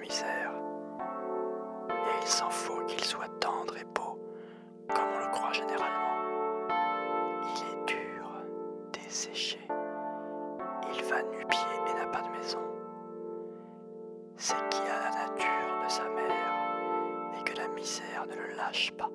misère. Et il s'en faut qu'il soit tendre et beau, comme on le croit généralement. Il est dur, desséché. Il va nu-pied et n'a pas de maison. C'est qui a la nature de sa mère et que la misère ne le lâche pas.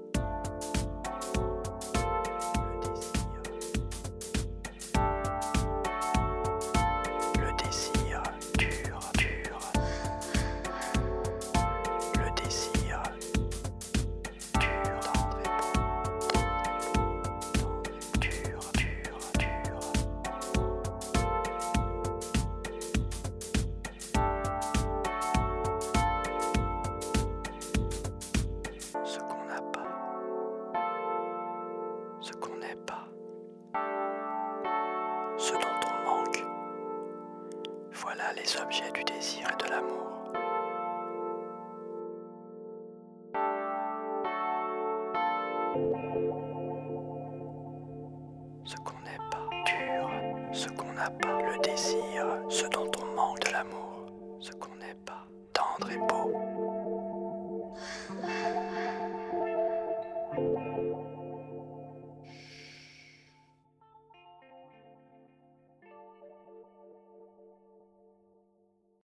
Voilà les objets du désir et de l'amour. Ce qu'on n'est pas, dur, ce qu'on n'a pas, le désir, ce dont on manque de l'amour, ce qu'on n'est pas, tendre et beau.